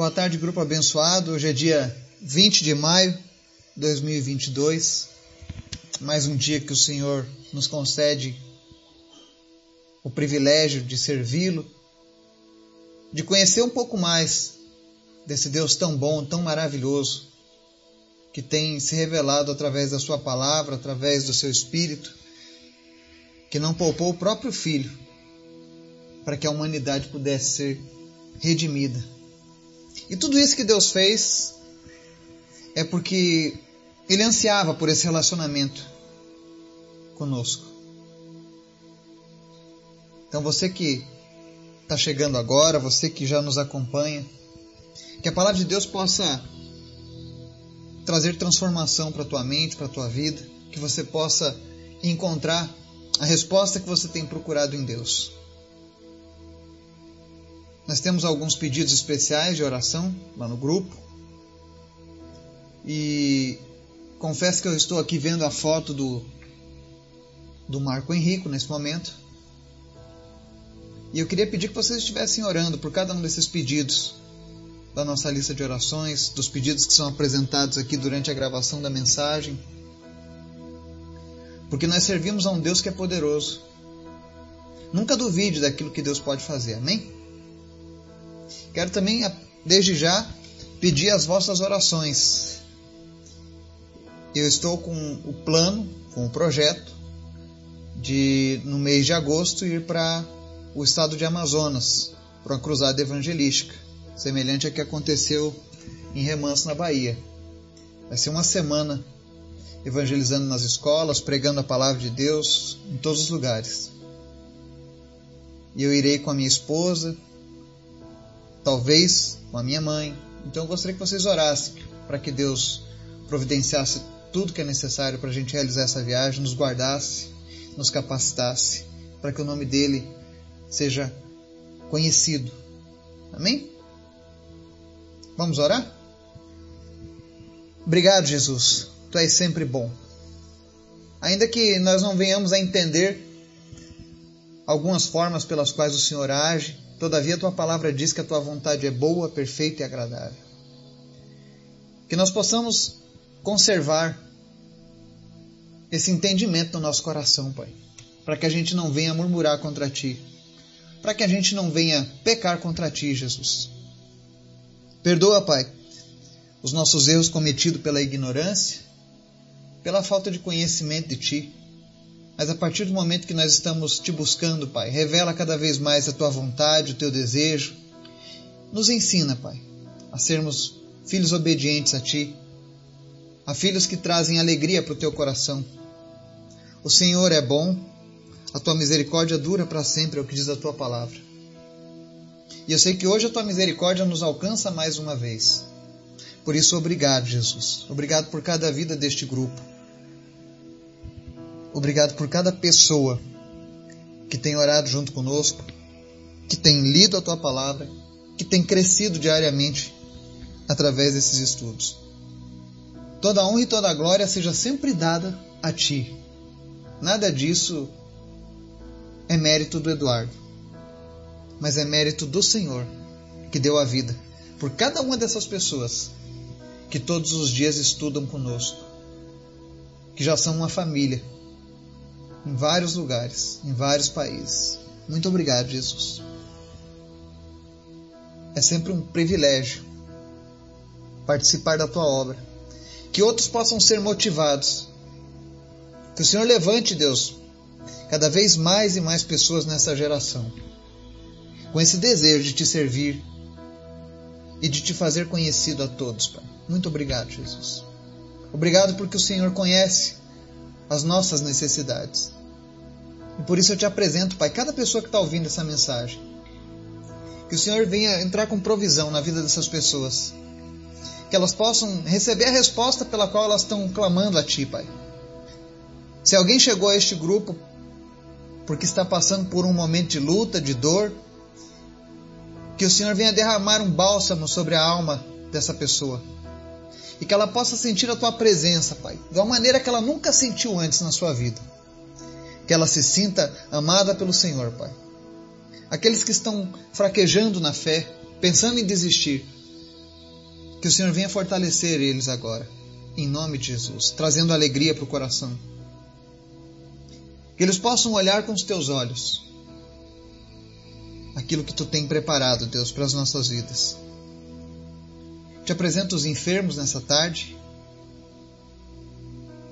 Boa tarde, grupo abençoado. Hoje é dia 20 de maio de 2022. Mais um dia que o Senhor nos concede o privilégio de servi-lo, de conhecer um pouco mais desse Deus tão bom, tão maravilhoso, que tem se revelado através da Sua palavra, através do seu Espírito, que não poupou o próprio Filho para que a humanidade pudesse ser redimida. E tudo isso que Deus fez é porque Ele ansiava por esse relacionamento conosco. Então você que está chegando agora, você que já nos acompanha, que a palavra de Deus possa trazer transformação para a tua mente, para a tua vida, que você possa encontrar a resposta que você tem procurado em Deus. Nós temos alguns pedidos especiais de oração lá no grupo. E confesso que eu estou aqui vendo a foto do, do Marco Henrico nesse momento. E eu queria pedir que vocês estivessem orando por cada um desses pedidos da nossa lista de orações, dos pedidos que são apresentados aqui durante a gravação da mensagem. Porque nós servimos a um Deus que é poderoso. Nunca duvide daquilo que Deus pode fazer, amém? Quero também, desde já, pedir as vossas orações. Eu estou com o plano, com o projeto, de no mês de agosto ir para o estado de Amazonas, para uma cruzada evangelística, semelhante a que aconteceu em Remanso, na Bahia. Vai ser uma semana evangelizando nas escolas, pregando a palavra de Deus em todos os lugares. E eu irei com a minha esposa, talvez com a minha mãe. Então eu gostaria que vocês orassem para que Deus providenciasse tudo que é necessário para a gente realizar essa viagem, nos guardasse, nos capacitasse, para que o nome dele seja conhecido. Amém? Vamos orar? Obrigado, Jesus. Tu és sempre bom. Ainda que nós não venhamos a entender algumas formas pelas quais o Senhor age, Todavia, tua palavra diz que a tua vontade é boa, perfeita e agradável. Que nós possamos conservar esse entendimento no nosso coração, Pai, para que a gente não venha murmurar contra ti, para que a gente não venha pecar contra ti, Jesus. Perdoa, Pai, os nossos erros cometidos pela ignorância, pela falta de conhecimento de ti mas a partir do momento que nós estamos te buscando, Pai, revela cada vez mais a tua vontade, o teu desejo. Nos ensina, Pai, a sermos filhos obedientes a ti, a filhos que trazem alegria para o teu coração. O Senhor é bom, a tua misericórdia dura para sempre, é o que diz a tua palavra. E eu sei que hoje a tua misericórdia nos alcança mais uma vez. Por isso, obrigado, Jesus. Obrigado por cada vida deste grupo. Obrigado por cada pessoa que tem orado junto conosco, que tem lido a tua palavra, que tem crescido diariamente através desses estudos. Toda honra e toda glória seja sempre dada a ti. Nada disso é mérito do Eduardo, mas é mérito do Senhor que deu a vida por cada uma dessas pessoas que todos os dias estudam conosco, que já são uma família em vários lugares, em vários países. Muito obrigado, Jesus. É sempre um privilégio participar da tua obra. Que outros possam ser motivados. Que o Senhor levante, Deus, cada vez mais e mais pessoas nessa geração, com esse desejo de te servir e de te fazer conhecido a todos, Pai. Muito obrigado, Jesus. Obrigado porque o Senhor conhece as nossas necessidades. E por isso eu te apresento, Pai, cada pessoa que está ouvindo essa mensagem. Que o Senhor venha entrar com provisão na vida dessas pessoas. Que elas possam receber a resposta pela qual elas estão clamando a Ti, Pai. Se alguém chegou a este grupo porque está passando por um momento de luta, de dor, que o Senhor venha derramar um bálsamo sobre a alma dessa pessoa e que ela possa sentir a tua presença, Pai, de uma maneira que ela nunca sentiu antes na sua vida. Que ela se sinta amada pelo Senhor, Pai. Aqueles que estão fraquejando na fé, pensando em desistir, Que o Senhor venha fortalecer eles agora, em nome de Jesus, trazendo alegria para o coração. Que eles possam olhar com os teus olhos aquilo que tu tem preparado, Deus, para as nossas vidas. Te apresento os enfermos nessa tarde,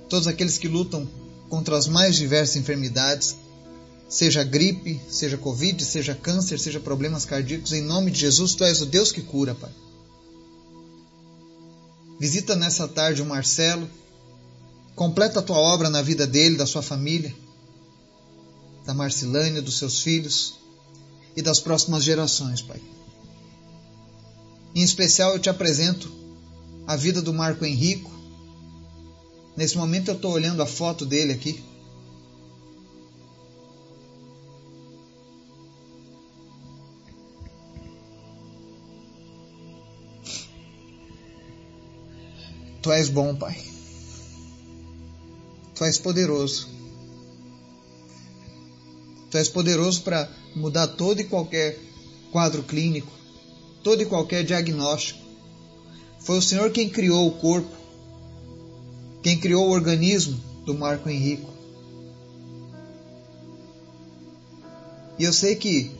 todos aqueles que lutam contra as mais diversas enfermidades, seja gripe, seja Covid, seja câncer, seja problemas cardíacos, em nome de Jesus, tu és o Deus que cura, Pai. Visita nessa tarde o Marcelo, completa a tua obra na vida dele, da sua família, da Marcilânia, dos seus filhos e das próximas gerações, Pai. Em especial, eu te apresento a vida do Marco Henrico. Nesse momento, eu estou olhando a foto dele aqui. Tu és bom, Pai. Tu és poderoso. Tu és poderoso para mudar todo e qualquer quadro clínico, todo e qualquer diagnóstico. Foi o Senhor quem criou o corpo, quem criou o organismo do Marco Henrico. E eu sei que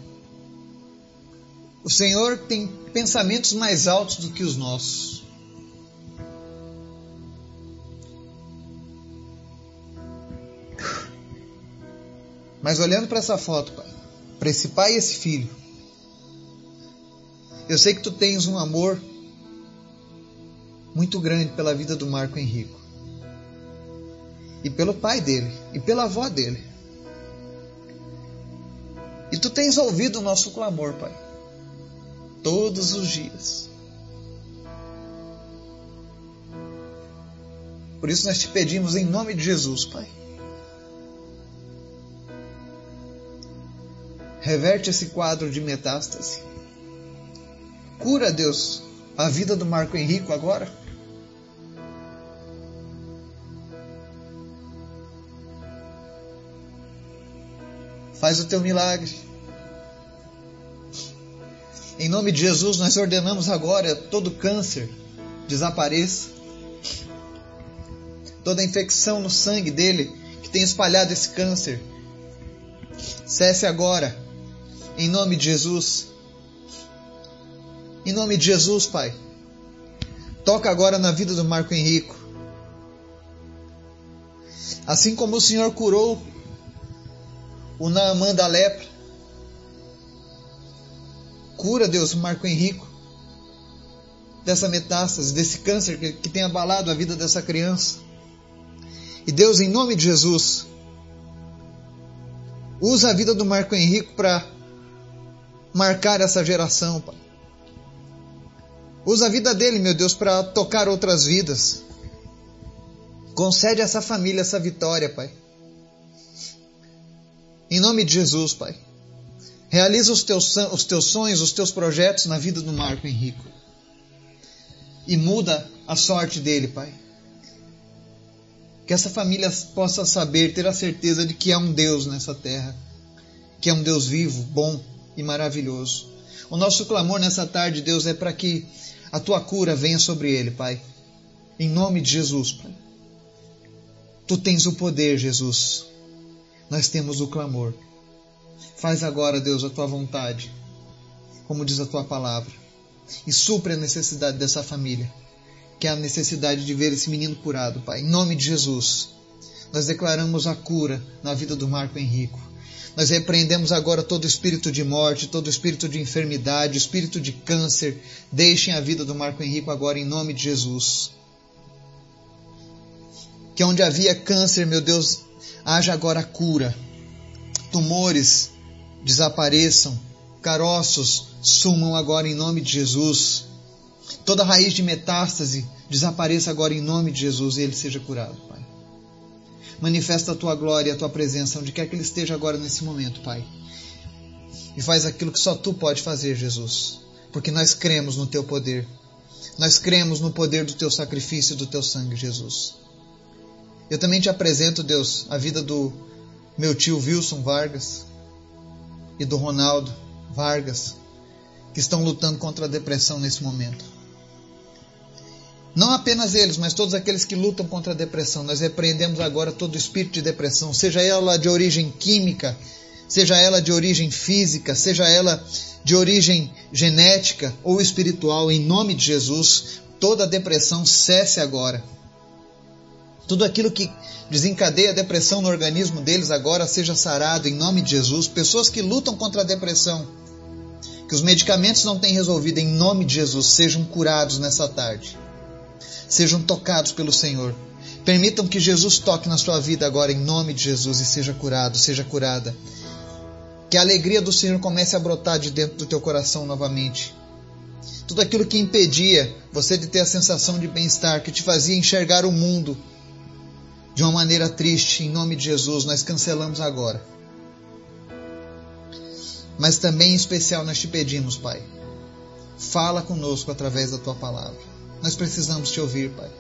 o Senhor tem pensamentos mais altos do que os nossos. Mas olhando para essa foto, pai, para esse pai e esse filho, eu sei que tu tens um amor muito grande pela vida do Marco Henrico. E pelo pai dele, e pela avó dele. E tu tens ouvido o nosso clamor, Pai, todos os dias. Por isso nós te pedimos em nome de Jesus, Pai Reverte esse quadro de metástase. Cura, Deus, a vida do Marco Henrico agora. Faz o teu milagre. Em nome de Jesus, nós ordenamos agora todo câncer desapareça. Toda infecção no sangue dele que tem espalhado esse câncer cesse agora em nome de Jesus. Em nome de Jesus, Pai. Toca agora na vida do Marco Henrico. Assim como o Senhor curou o Naamã da lepra. Cura, Deus, o Marco Henrico dessa metástase, desse câncer que, que tem abalado a vida dessa criança. E Deus, em nome de Jesus, usa a vida do Marco Henrico para marcar essa geração, Pai. Usa a vida dele, meu Deus, para tocar outras vidas. Concede a essa família essa vitória, Pai. Em nome de Jesus, Pai. Realiza os teus, os teus sonhos, os teus projetos na vida do Marco Henrico. E muda a sorte dele, Pai. Que essa família possa saber, ter a certeza de que há um Deus nessa terra. Que é um Deus vivo, bom, e maravilhoso. O nosso clamor nessa tarde, Deus, é para que a tua cura venha sobre ele, Pai. Em nome de Jesus, Pai. Tu tens o poder, Jesus. Nós temos o clamor. Faz agora, Deus, a tua vontade, como diz a tua palavra, e supre a necessidade dessa família, que é a necessidade de ver esse menino curado, Pai. Em nome de Jesus, nós declaramos a cura na vida do Marco Henrico. Nós repreendemos agora todo espírito de morte, todo espírito de enfermidade, espírito de câncer. Deixem a vida do Marco Henrico agora em nome de Jesus. Que onde havia câncer, meu Deus, haja agora cura. Tumores desapareçam, caroços sumam agora em nome de Jesus. Toda raiz de metástase desapareça agora em nome de Jesus e ele seja curado, Pai. Manifesta a tua glória e a tua presença onde quer que ele esteja agora nesse momento, Pai. E faz aquilo que só tu pode fazer, Jesus. Porque nós cremos no teu poder. Nós cremos no poder do teu sacrifício e do teu sangue, Jesus. Eu também te apresento, Deus, a vida do meu tio Wilson Vargas e do Ronaldo Vargas, que estão lutando contra a depressão nesse momento. Não apenas eles, mas todos aqueles que lutam contra a depressão. Nós repreendemos agora todo espírito de depressão, seja ela de origem química, seja ela de origem física, seja ela de origem genética ou espiritual, em nome de Jesus, toda depressão cesse agora. Tudo aquilo que desencadeia a depressão no organismo deles agora seja sarado em nome de Jesus. Pessoas que lutam contra a depressão, que os medicamentos não têm resolvido, em nome de Jesus, sejam curados nessa tarde sejam tocados pelo Senhor. Permitam que Jesus toque na sua vida agora, em nome de Jesus, e seja curado, seja curada. Que a alegria do Senhor comece a brotar de dentro do teu coração novamente. Tudo aquilo que impedia você de ter a sensação de bem-estar, que te fazia enxergar o mundo de uma maneira triste, em nome de Jesus, nós cancelamos agora. Mas também em especial nós te pedimos, Pai, fala conosco através da tua palavra. Nós precisamos te ouvir, Pai.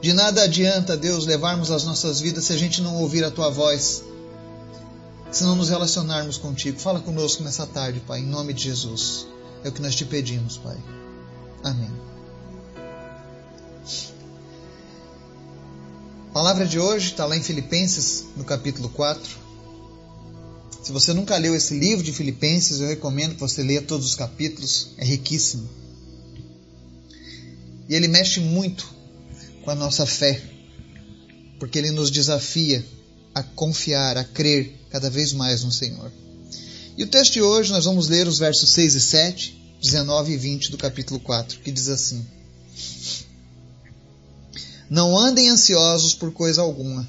De nada adianta, Deus, levarmos as nossas vidas se a gente não ouvir a tua voz, se não nos relacionarmos contigo. Fala conosco nessa tarde, Pai, em nome de Jesus. É o que nós te pedimos, Pai. Amém. Palavra de hoje está lá em Filipenses, no capítulo 4. Se você nunca leu esse livro de Filipenses, eu recomendo que você leia todos os capítulos, é riquíssimo. E ele mexe muito com a nossa fé, porque ele nos desafia a confiar, a crer cada vez mais no Senhor. E o texto de hoje nós vamos ler os versos 6 e 7, 19 e 20 do capítulo 4, que diz assim: Não andem ansiosos por coisa alguma,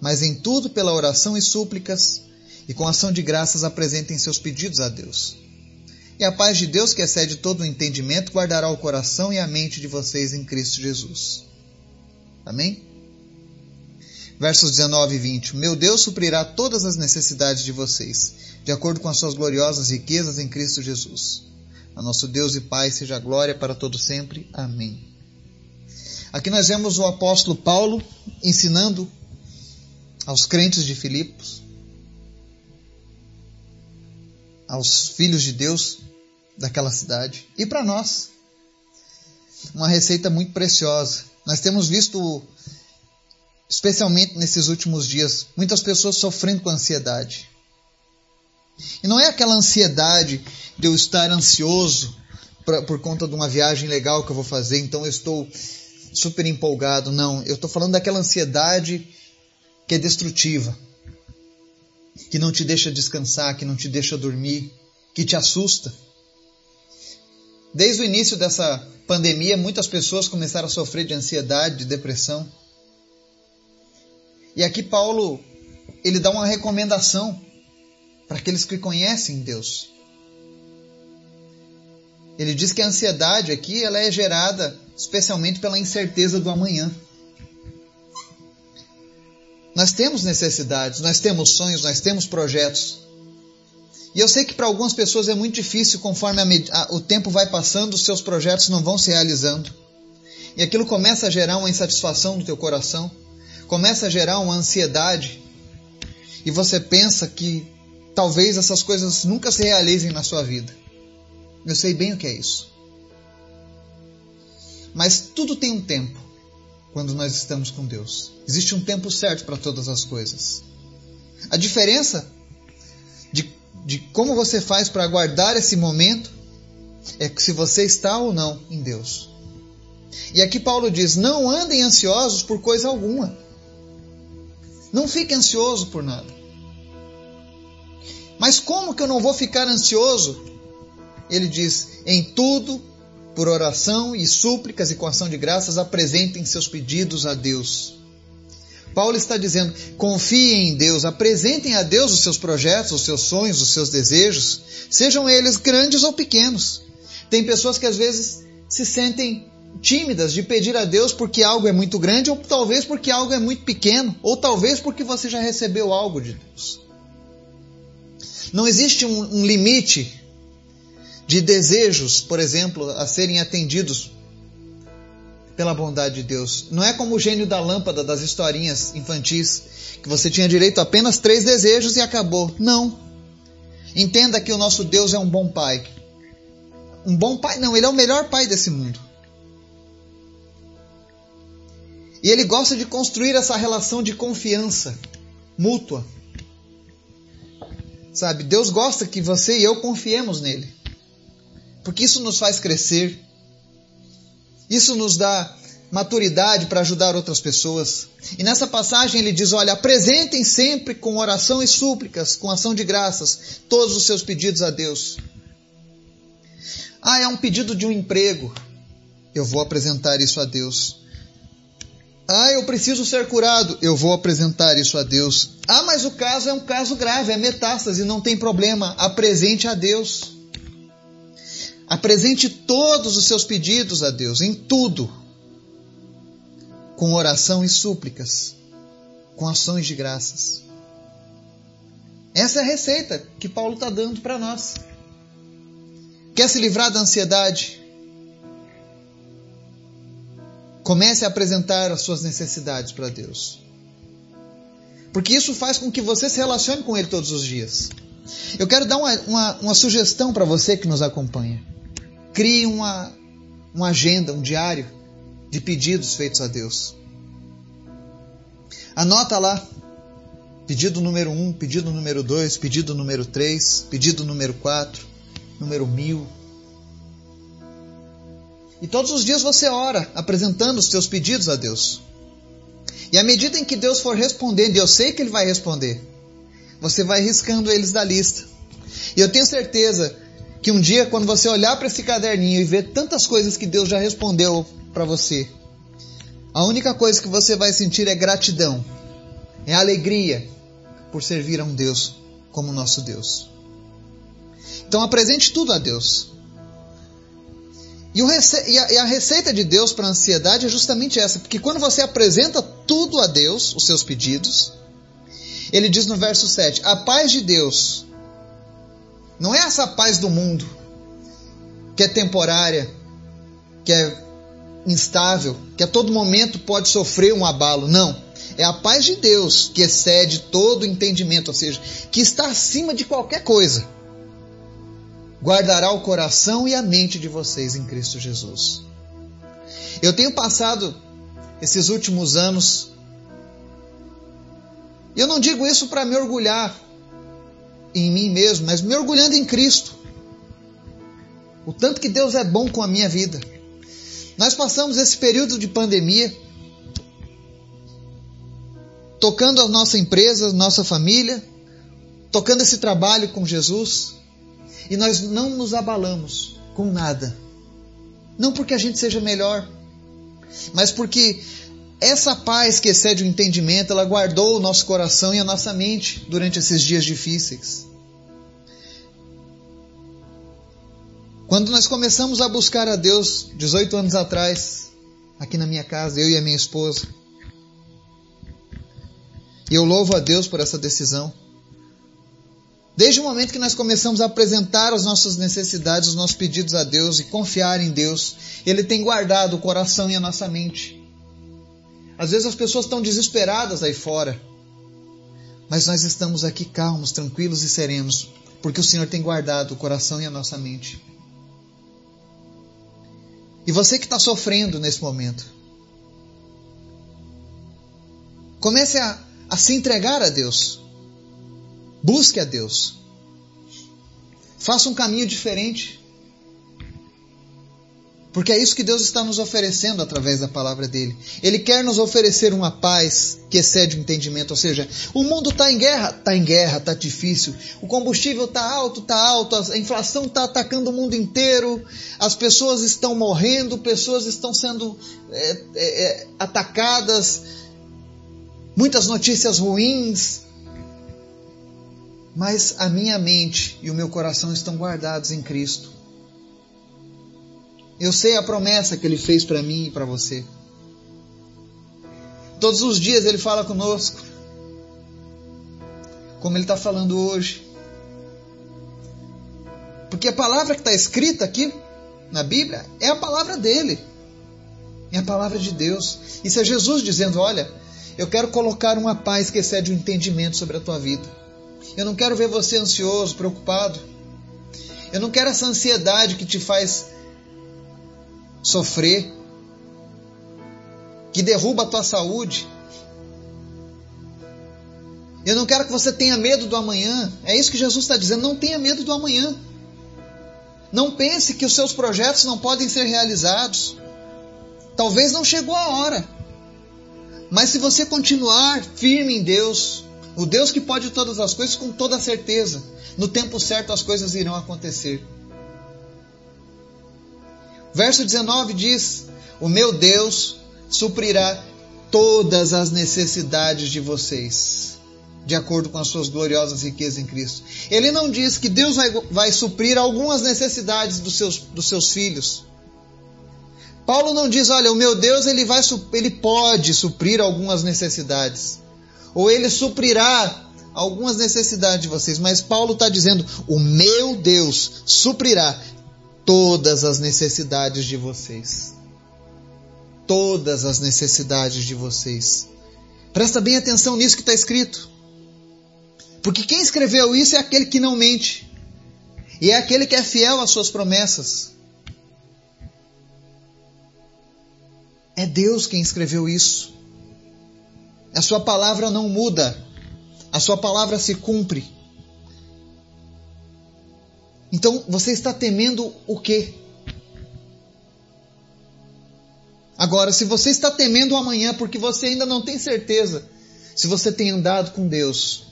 mas em tudo pela oração e súplicas e com ação de graças apresentem seus pedidos a Deus. E a paz de Deus, que excede todo o entendimento, guardará o coração e a mente de vocês em Cristo Jesus. Amém? Versos 19 e 20. Meu Deus suprirá todas as necessidades de vocês, de acordo com as suas gloriosas riquezas em Cristo Jesus. A nosso Deus e Pai seja glória para todo sempre. Amém. Aqui nós vemos o apóstolo Paulo ensinando aos crentes de Filipos, aos filhos de Deus, daquela cidade. E para nós, uma receita muito preciosa. Nós temos visto, especialmente nesses últimos dias, muitas pessoas sofrendo com ansiedade. E não é aquela ansiedade de eu estar ansioso pra, por conta de uma viagem legal que eu vou fazer, então eu estou super empolgado. Não, eu estou falando daquela ansiedade que é destrutiva, que não te deixa descansar, que não te deixa dormir, que te assusta. Desde o início dessa pandemia, muitas pessoas começaram a sofrer de ansiedade, de depressão. E aqui Paulo, ele dá uma recomendação para aqueles que conhecem Deus. Ele diz que a ansiedade aqui ela é gerada especialmente pela incerteza do amanhã. Nós temos necessidades, nós temos sonhos, nós temos projetos. E eu sei que para algumas pessoas é muito difícil, conforme a, a, o tempo vai passando, os seus projetos não vão se realizando. E aquilo começa a gerar uma insatisfação no teu coração, começa a gerar uma ansiedade. E você pensa que talvez essas coisas nunca se realizem na sua vida. Eu sei bem o que é isso. Mas tudo tem um tempo quando nós estamos com Deus. Existe um tempo certo para todas as coisas. A diferença de de como você faz para aguardar esse momento é que se você está ou não em Deus. E aqui Paulo diz: não andem ansiosos por coisa alguma. Não fique ansioso por nada. Mas como que eu não vou ficar ansioso? Ele diz: em tudo, por oração e súplicas e com ação de graças, apresentem seus pedidos a Deus. Paulo está dizendo: confiem em Deus, apresentem a Deus os seus projetos, os seus sonhos, os seus desejos, sejam eles grandes ou pequenos. Tem pessoas que às vezes se sentem tímidas de pedir a Deus porque algo é muito grande, ou talvez porque algo é muito pequeno, ou talvez porque você já recebeu algo de Deus. Não existe um, um limite de desejos, por exemplo, a serem atendidos pela bondade de Deus. Não é como o gênio da lâmpada das historinhas infantis, que você tinha direito a apenas três desejos e acabou. Não. Entenda que o nosso Deus é um bom pai. Um bom pai? Não, ele é o melhor pai desse mundo. E ele gosta de construir essa relação de confiança mútua. Sabe, Deus gosta que você e eu confiemos nele. Porque isso nos faz crescer. Isso nos dá maturidade para ajudar outras pessoas. E nessa passagem ele diz: Olha, apresentem sempre com oração e súplicas, com ação de graças, todos os seus pedidos a Deus. Ah, é um pedido de um emprego. Eu vou apresentar isso a Deus. Ah, eu preciso ser curado. Eu vou apresentar isso a Deus. Ah, mas o caso é um caso grave, é metástase, não tem problema. Apresente a Deus. Apresente todos os seus pedidos a Deus, em tudo com oração e súplicas, com ações de graças. Essa é a receita que Paulo está dando para nós. Quer se livrar da ansiedade? Comece a apresentar as suas necessidades para Deus. Porque isso faz com que você se relacione com Ele todos os dias. Eu quero dar uma, uma, uma sugestão para você que nos acompanha. Crie uma, uma agenda, um diário de pedidos feitos a Deus. Anota lá. Pedido número 1, um, pedido número 2, pedido número 3, pedido número 4, número 1000. E todos os dias você ora, apresentando os seus pedidos a Deus. E à medida em que Deus for respondendo, e eu sei que Ele vai responder, você vai riscando eles da lista. E eu tenho certeza que um dia, quando você olhar para esse caderninho e ver tantas coisas que Deus já respondeu para você. A única coisa que você vai sentir é gratidão, é alegria por servir a um Deus como nosso Deus. Então apresente tudo a Deus. E, a, receita de Deus para a ansiedade é justamente essa, porque quando você apresenta tudo a Deus, os seus pedidos, ele diz no verso 7: A paz de Deus não é essa paz do mundo, que é temporária, que é instável, que a todo momento pode sofrer um abalo. Não. É a paz de Deus que excede todo entendimento, ou seja, que está acima de qualquer coisa. Guardará o coração e a mente de vocês em Cristo Jesus. Eu tenho passado esses últimos anos, eu não digo isso para me orgulhar em mim mesmo, mas me orgulhando em Cristo. O tanto que Deus é bom com a minha vida. Nós passamos esse período de pandemia tocando a nossa empresa, nossa família, tocando esse trabalho com Jesus, e nós não nos abalamos com nada. Não porque a gente seja melhor, mas porque essa paz que excede o entendimento, ela guardou o nosso coração e a nossa mente durante esses dias difíceis. Quando nós começamos a buscar a Deus 18 anos atrás, aqui na minha casa, eu e a minha esposa, e eu louvo a Deus por essa decisão. Desde o momento que nós começamos a apresentar as nossas necessidades, os nossos pedidos a Deus e confiar em Deus, Ele tem guardado o coração e a nossa mente. Às vezes as pessoas estão desesperadas aí fora, mas nós estamos aqui calmos, tranquilos e serenos, porque o Senhor tem guardado o coração e a nossa mente. E você que está sofrendo nesse momento, comece a, a se entregar a Deus. Busque a Deus. Faça um caminho diferente. Porque é isso que Deus está nos oferecendo através da palavra dele. Ele quer nos oferecer uma paz que excede o entendimento. Ou seja, o mundo está em guerra, está em guerra, está difícil. O combustível está alto, está alto. A inflação está atacando o mundo inteiro. As pessoas estão morrendo, pessoas estão sendo é, é, é atacadas. Muitas notícias ruins. Mas a minha mente e o meu coração estão guardados em Cristo. Eu sei a promessa que Ele fez para mim e para você. Todos os dias Ele fala conosco, como Ele está falando hoje. Porque a palavra que está escrita aqui na Bíblia é a palavra dele, é a palavra de Deus. Isso é Jesus dizendo: Olha, eu quero colocar uma paz que excede o entendimento sobre a tua vida. Eu não quero ver você ansioso, preocupado. Eu não quero essa ansiedade que te faz sofrer. que derruba a tua saúde. Eu não quero que você tenha medo do amanhã. É isso que Jesus está dizendo. Não tenha medo do amanhã. Não pense que os seus projetos não podem ser realizados. Talvez não chegou a hora. Mas se você continuar firme em Deus, o Deus que pode todas as coisas, com toda certeza, no tempo certo as coisas irão acontecer. Verso 19 diz: O meu Deus suprirá todas as necessidades de vocês, de acordo com as suas gloriosas riquezas em Cristo. Ele não diz que Deus vai, vai suprir algumas necessidades dos seus, dos seus filhos. Paulo não diz, olha, o meu Deus ele vai ele pode suprir algumas necessidades, ou ele suprirá algumas necessidades de vocês, mas Paulo está dizendo, o meu Deus suprirá todas as necessidades de vocês. Todas as necessidades de vocês. Presta bem atenção nisso que está escrito. Porque quem escreveu isso é aquele que não mente. E é aquele que é fiel às suas promessas. É Deus quem escreveu isso. A sua palavra não muda. A sua palavra se cumpre. Então você está temendo o quê? Agora, se você está temendo o amanhã porque você ainda não tem certeza se você tem andado com Deus,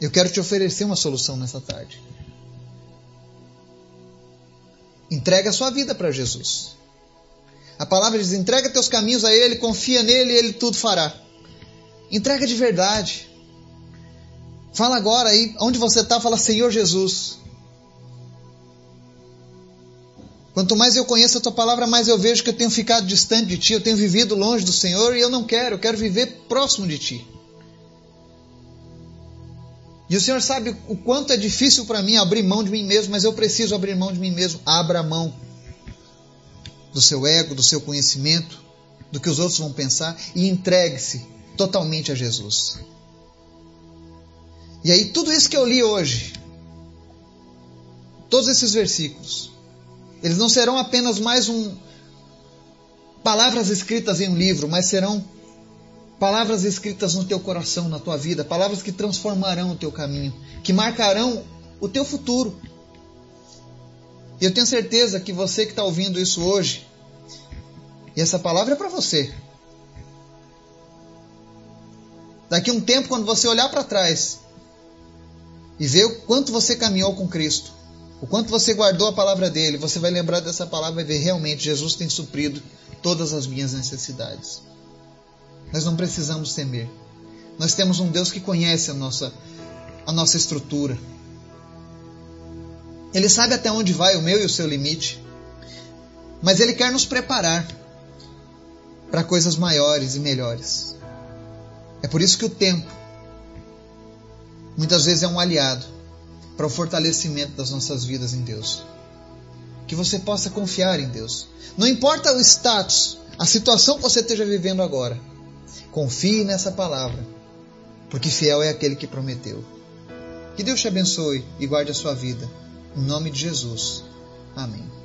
eu quero te oferecer uma solução nessa tarde. Entrega a sua vida para Jesus. A palavra diz: entrega teus caminhos a Ele, confia nele e Ele tudo fará. Entrega de verdade. Fala agora aí, onde você está, fala Senhor Jesus. Quanto mais eu conheço a tua palavra, mais eu vejo que eu tenho ficado distante de ti, eu tenho vivido longe do Senhor e eu não quero, eu quero viver próximo de ti. E o Senhor sabe o quanto é difícil para mim abrir mão de mim mesmo, mas eu preciso abrir mão de mim mesmo. Abra mão do seu ego, do seu conhecimento, do que os outros vão pensar e entregue-se totalmente a Jesus. E aí, tudo isso que eu li hoje, todos esses versículos, eles não serão apenas mais um palavras escritas em um livro, mas serão palavras escritas no teu coração, na tua vida, palavras que transformarão o teu caminho, que marcarão o teu futuro. E eu tenho certeza que você que está ouvindo isso hoje, e essa palavra é para você. Daqui um tempo, quando você olhar para trás e ver o quanto você caminhou com Cristo, o quanto você guardou a palavra dele, você vai lembrar dessa palavra e ver realmente Jesus tem suprido todas as minhas necessidades. Nós não precisamos temer. Nós temos um Deus que conhece a nossa, a nossa estrutura. Ele sabe até onde vai o meu e o seu limite. Mas Ele quer nos preparar para coisas maiores e melhores. É por isso que o tempo muitas vezes é um aliado para o fortalecimento das nossas vidas em Deus. Que você possa confiar em Deus. Não importa o status, a situação que você esteja vivendo agora. Confie nessa palavra, porque fiel é aquele que prometeu. Que Deus te abençoe e guarde a sua vida. Em nome de Jesus. Amém.